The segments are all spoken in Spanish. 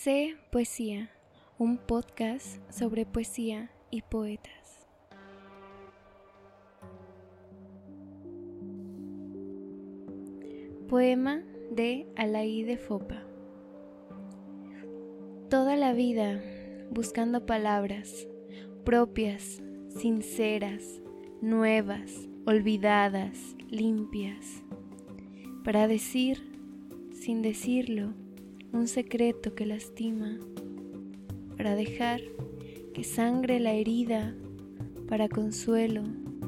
Sé Poesía, un podcast sobre poesía y poetas. Poema de Alaí de Fopa. Toda la vida buscando palabras propias, sinceras, nuevas, olvidadas, limpias, para decir, sin decirlo, un secreto que lastima, para dejar que sangre la herida, para consuelo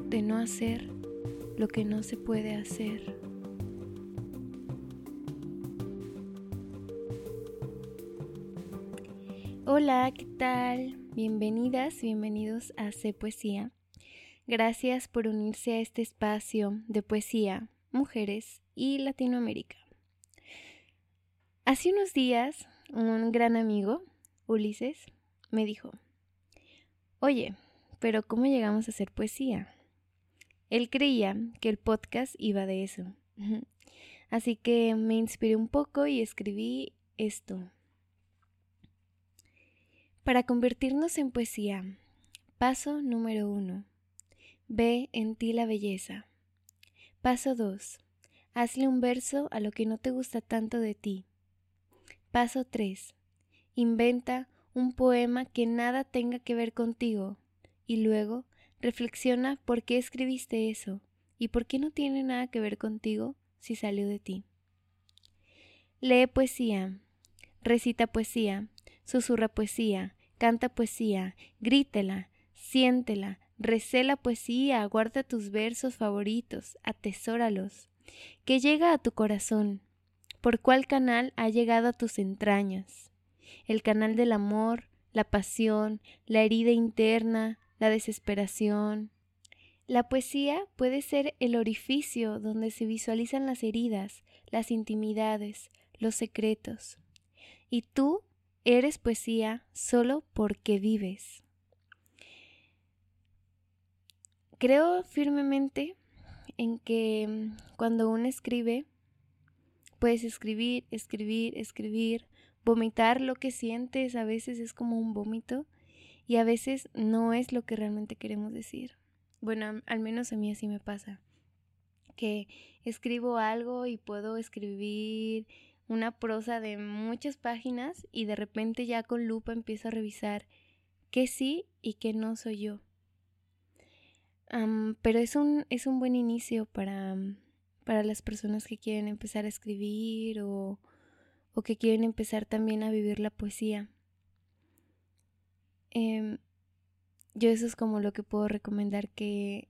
de no hacer lo que no se puede hacer. Hola, ¿qué tal? Bienvenidas, bienvenidos a C Poesía. Gracias por unirse a este espacio de poesía, mujeres y Latinoamérica. Hace unos días, un gran amigo, Ulises, me dijo, Oye, pero ¿cómo llegamos a hacer poesía? Él creía que el podcast iba de eso. Así que me inspiré un poco y escribí esto. Para convertirnos en poesía, paso número uno. Ve en ti la belleza. Paso 2. Hazle un verso a lo que no te gusta tanto de ti. Paso 3. Inventa un poema que nada tenga que ver contigo y luego reflexiona por qué escribiste eso y por qué no tiene nada que ver contigo si salió de ti. Lee poesía, recita poesía, susurra poesía, canta poesía, grítela, siéntela, recela poesía, guarda tus versos favoritos, atesóralos, que llega a tu corazón, por cuál canal ha llegado a tus entrañas. El canal del amor, la pasión, la herida interna, la desesperación. La poesía puede ser el orificio donde se visualizan las heridas, las intimidades, los secretos. Y tú eres poesía solo porque vives. Creo firmemente en que cuando uno escribe, Puedes escribir, escribir, escribir, vomitar lo que sientes, a veces es como un vómito y a veces no es lo que realmente queremos decir. Bueno, al menos a mí así me pasa, que escribo algo y puedo escribir una prosa de muchas páginas y de repente ya con lupa empiezo a revisar qué sí y qué no soy yo. pero es un, es un buen inicio para, para las personas que quieren empezar a escribir o, o que quieren empezar también a vivir la poesía. Em, yo eso es como lo que puedo recomendar que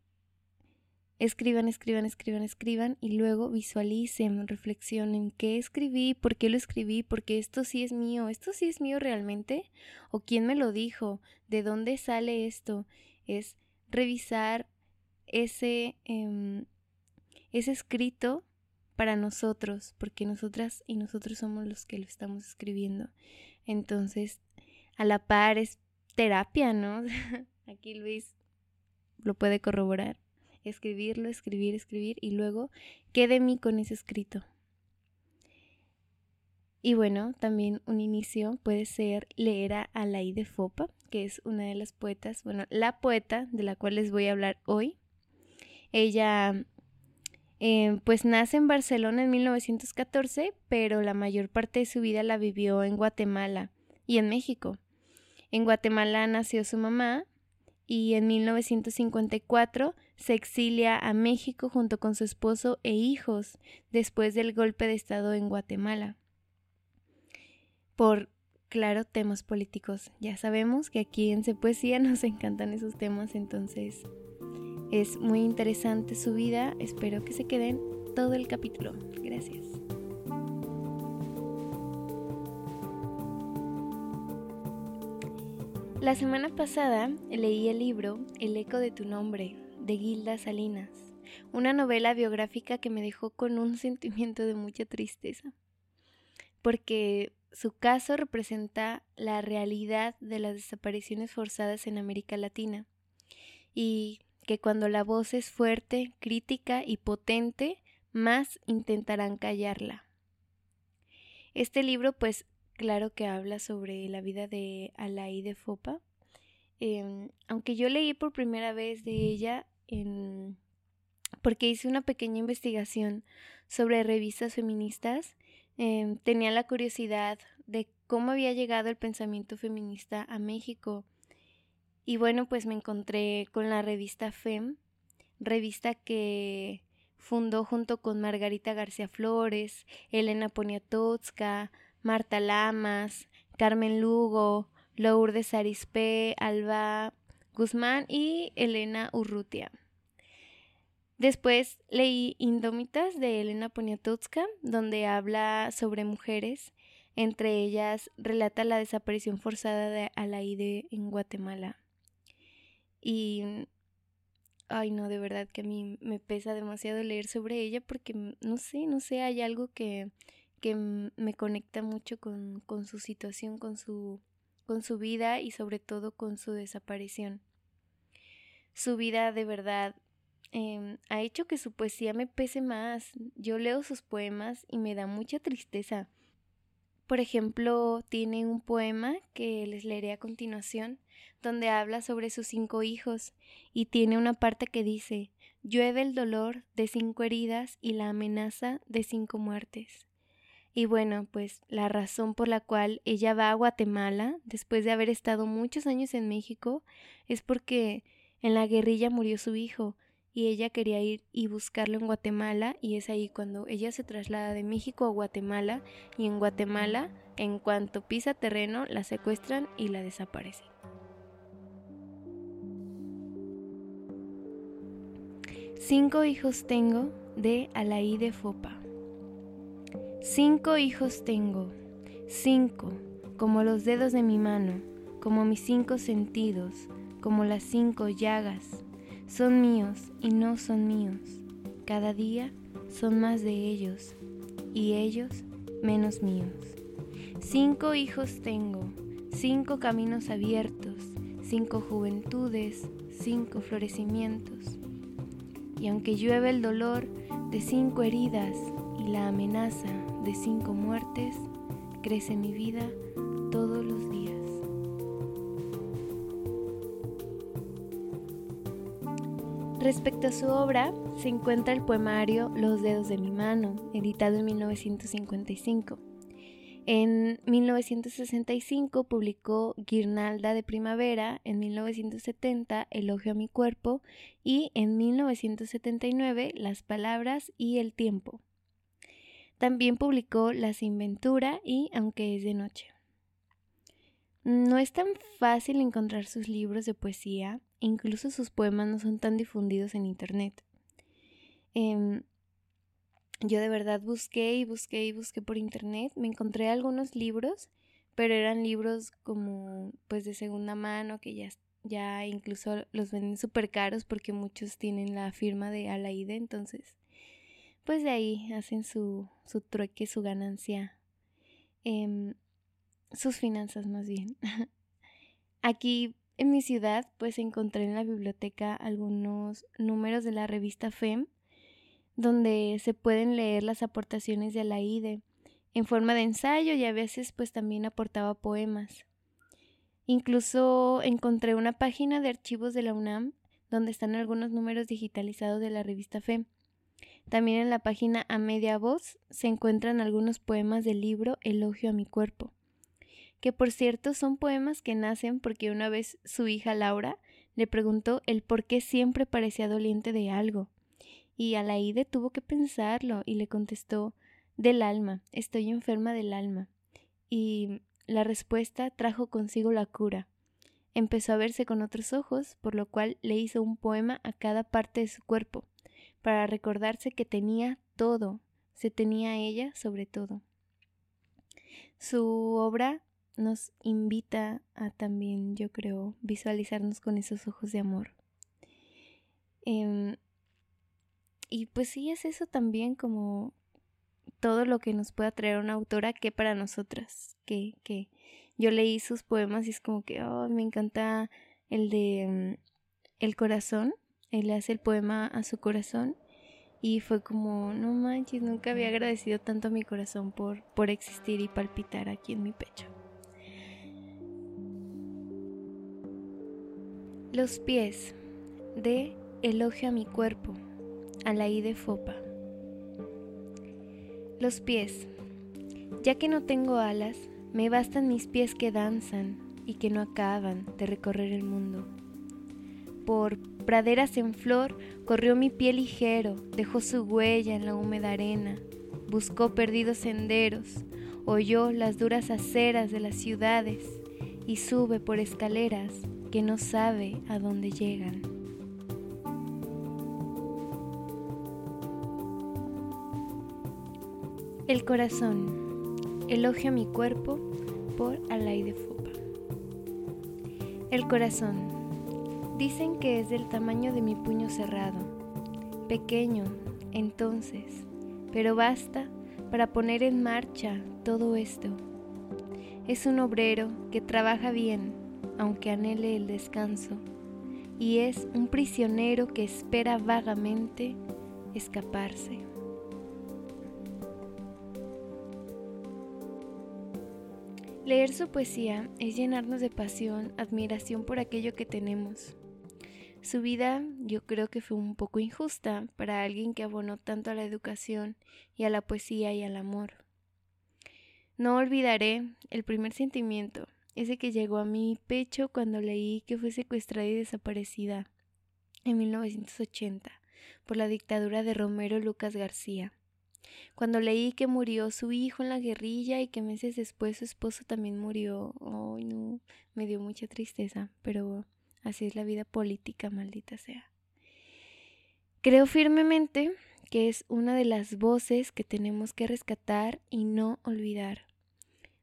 escriban, escriban, escriban, escriban y luego visualicen, reflexionen qué escribí, por qué lo escribí, porque esto sí es mío, esto sí es mío realmente, o quién me lo dijo, de dónde sale esto. Es revisar ese, em, es escrito para nosotros, porque nosotras y nosotros somos los que lo estamos escribiendo. Entonces, a la par es terapia, ¿no? Aquí Luis lo puede corroborar. Escribirlo, escribir, escribir y luego, ¿qué de mí con ese escrito? Y bueno, también un inicio puede ser leer a Alaí de Fopa, que es una de las poetas, bueno, la poeta de la cual les voy a hablar hoy. Ella Em, pues nace en Barcelona en 1914, pero la mayor parte de su vida la vivió en Guatemala y en México. En Guatemala nació su mamá y en 1954 se exilia a México junto con su esposo e hijos después del golpe de Estado en Guatemala. Por, claro, temas políticos. Ya sabemos que aquí en C Poesía nos encantan esos temas, entonces es muy interesante su vida. Espero que se queden todo el capítulo. Gracias. La semana pasada leí el libro El eco de tu nombre de Gilda Salinas, una novela biográfica que me dejó con un sentimiento de mucha tristeza, porque su caso representa la realidad de las desapariciones forzadas en América Latina y que cuando la voz es fuerte, crítica y potente, más intentarán callarla. Este libro pues claro que habla sobre la vida de Alaí de Fopa. Em, aunque yo leí por primera vez de ella porque hice una pequeña investigación sobre revistas feministas, em, tenía la curiosidad de cómo había llegado el pensamiento feminista a México. Y bueno, pues me encontré con la revista FEM, revista que fundó junto con Margarita García Flores, Elena Poniatowska, Marta Lamas, Carmen Lugo, Lourdes Arispe, Alba Guzmán y Elena Urrutia. Después leí Indómitas de Elena Poniatowska, donde habla sobre mujeres. Entre ellas relata la desaparición forzada de Alaide en Guatemala. Y ay no, de verdad que a mí me pesa demasiado leer sobre ella porque no sé, no sé, hay algo que, que me conecta mucho con, con su situación, con su, con su vida y sobre todo con su desaparición. Su vida de verdad eh, ha hecho que su poesía me pese más. Yo leo sus poemas y me da mucha tristeza. Por ejemplo, tiene un poema que les leeré a continuación, donde habla sobre sus cinco hijos, y tiene una parte que dice llueve el dolor de cinco heridas y la amenaza de cinco muertes. Y bueno, pues la razón por la cual ella va a Guatemala, después de haber estado muchos años en México, es porque en la guerrilla murió su hijo, y ella quería ir y buscarlo en Guatemala y es ahí cuando ella se traslada de México a Guatemala y en Guatemala, en cuanto pisa terreno, la secuestran y la desaparecen. Cinco hijos tengo de Alaí de Fopa. Cinco hijos tengo, cinco, como los dedos de mi mano, como mis cinco sentidos, como las cinco llagas son míos y no son míos. Cada día son más de ellos y ellos menos míos. Cinco hijos tengo, cinco caminos abiertos, cinco juventudes, cinco florecimientos. Y aunque llueve el dolor de cinco heridas y la amenaza de cinco muertes, crece mi vida todos los días. Respecto a su obra, se encuentra el poemario Los dedos de mi mano, editado en 1955. En 1965 publicó Guirnalda de Primavera, en 1970 Elogio a mi cuerpo y en 1979 Las palabras y el tiempo. También publicó La sin ventura y Aunque es de noche. No es tan fácil encontrar sus libros de poesía, incluso sus poemas no son tan difundidos en Internet. Em, yo de verdad busqué y busqué y busqué por Internet, me encontré algunos libros, pero eran libros como pues de segunda mano que ya, ya incluso los venden súper caros porque muchos tienen la firma de Alaide, entonces pues de ahí hacen su, su trueque, su ganancia. Em, sus finanzas más bien. Aquí en mi ciudad pues encontré en la biblioteca algunos números de la revista FEM donde se pueden leer las aportaciones de Alaide en forma de ensayo y a veces pues también aportaba poemas. Incluso encontré una página de archivos de la UNAM donde están algunos números digitalizados de la revista FEM. También en la página A Media Voz se encuentran algunos poemas del libro Elogio a mi cuerpo que por cierto son poemas que nacen porque una vez su hija Laura le preguntó el por qué siempre parecía doliente de algo. Y Alaide tuvo que pensarlo y le contestó del alma, estoy enferma del alma. Y la respuesta trajo consigo la cura. Empezó a verse con otros ojos, por lo cual le hizo un poema a cada parte de su cuerpo, para recordarse que tenía todo, se tenía ella sobre todo. Su obra nos invita a también, yo creo, visualizarnos con esos ojos de amor. Em, y pues sí, es eso también como todo lo que nos pueda traer una autora que para nosotras, que, que yo leí sus poemas y es como que, oh, me encanta el de mm, El corazón, él hace el poema a su corazón y fue como, no manches, nunca había agradecido tanto a mi corazón por, por existir y palpitar aquí en mi pecho. Los pies de Elogio a mi cuerpo, la I de Fopa. Los pies. Ya que no tengo alas, me bastan mis pies que danzan y que no acaban de recorrer el mundo. Por praderas en flor corrió mi pie ligero, dejó su huella en la húmeda arena, buscó perdidos senderos, oyó las duras aceras de las ciudades y sube por escaleras que no sabe a dónde llegan. El corazón. Elogio a mi cuerpo por Alay de Fopa. El corazón. Dicen que es del tamaño de mi puño cerrado. Pequeño, entonces, pero basta para poner en marcha todo esto. Es un obrero que trabaja bien, aunque anhele el descanso, y es un prisionero que espera vagamente escaparse. Leer su poesía es llenarnos de pasión, admiración por aquello que tenemos. Su vida yo creo que fue un poco injusta para alguien que abonó tanto a la educación y a la poesía y al amor. No olvidaré el primer sentimiento, ese que llegó a mi pecho cuando leí que fue secuestrada y desaparecida en 1980 por la dictadura de Romero Lucas García. Cuando leí que murió su hijo en la guerrilla y que meses después su esposo también murió, ay no, me dio mucha tristeza, pero así es la vida política, maldita sea. Creo firmemente que es una de las voces que tenemos que rescatar y no olvidar.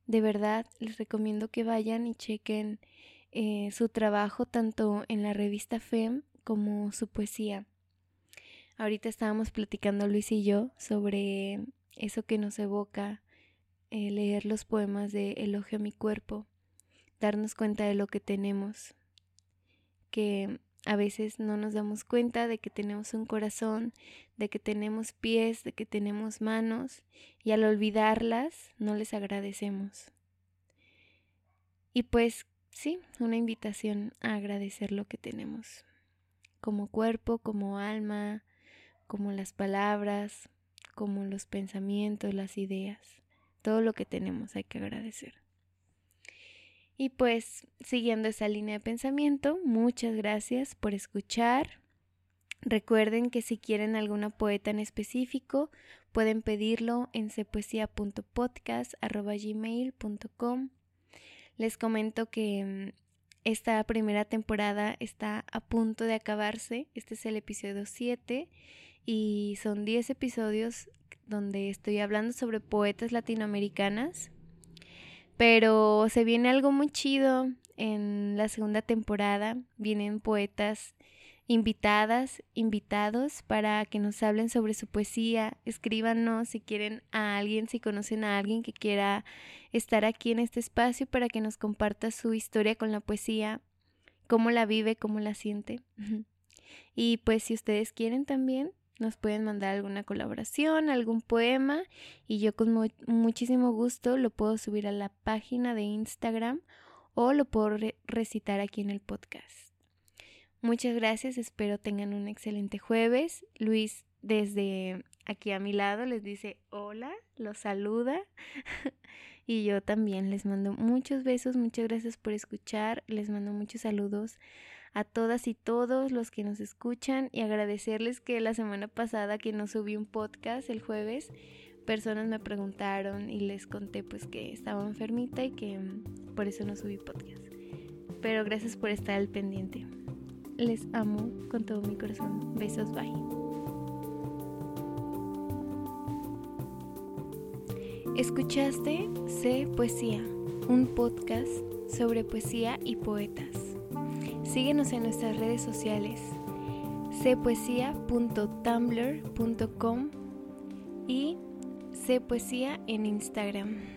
De verdad, les recomiendo que vayan y chequen eh, su trabajo tanto en la revista FEM como su poesía. Ahorita estábamos platicando Luis y yo sobre eso que nos evoca eh, leer los poemas de Elogio a mi cuerpo, darnos cuenta de lo que tenemos, que a veces no nos damos cuenta de que tenemos un corazón, de que tenemos pies, de que tenemos manos, y al olvidarlas no les agradecemos. Y pues sí, una invitación a agradecer lo que tenemos, como cuerpo, como alma, como las palabras, como los pensamientos, las ideas, todo lo que tenemos hay que agradecer. Y pues, siguiendo esa línea de pensamiento, muchas gracias por escuchar. Recuerden que si quieren alguna poeta en específico, pueden pedirlo en cepoesia.podcast.gmail.com. Les comento que mm, esta primera temporada está a punto de acabarse. Este es el episodio 7 y son 10 episodios donde estoy hablando sobre poetas latinoamericanas. Pero se viene algo muy chido en la segunda temporada. Vienen poetas invitadas, invitados para que nos hablen sobre su poesía. Escríbanos si quieren a alguien, si conocen a alguien que quiera estar aquí en este espacio para que nos comparta su historia con la poesía, cómo la vive, cómo la siente. y pues si ustedes quieren también, nos pueden mandar alguna colaboración, algún poema y yo con muchísimo gusto lo puedo subir a la página de Instagram o lo puedo recitar aquí en el podcast. Muchas gracias, espero tengan un excelente jueves. Luis desde aquí a mi lado les dice hola, los saluda y yo también les mando muchos besos, muchas gracias por escuchar, les mando muchos saludos a todas y todos los que nos escuchan y agradecerles que la semana pasada que no subí un podcast el jueves, personas me preguntaron y les conté pues que estaba enfermita y que mm, por eso no subí podcast. Pero gracias por estar al pendiente. Les amo con todo mi corazón. Besos, bye. Escuchaste C Poesía, un podcast sobre poesía y poetas. Síguenos en nuestras redes sociales cpoesia.tumblr.com y cpoesia en Instagram.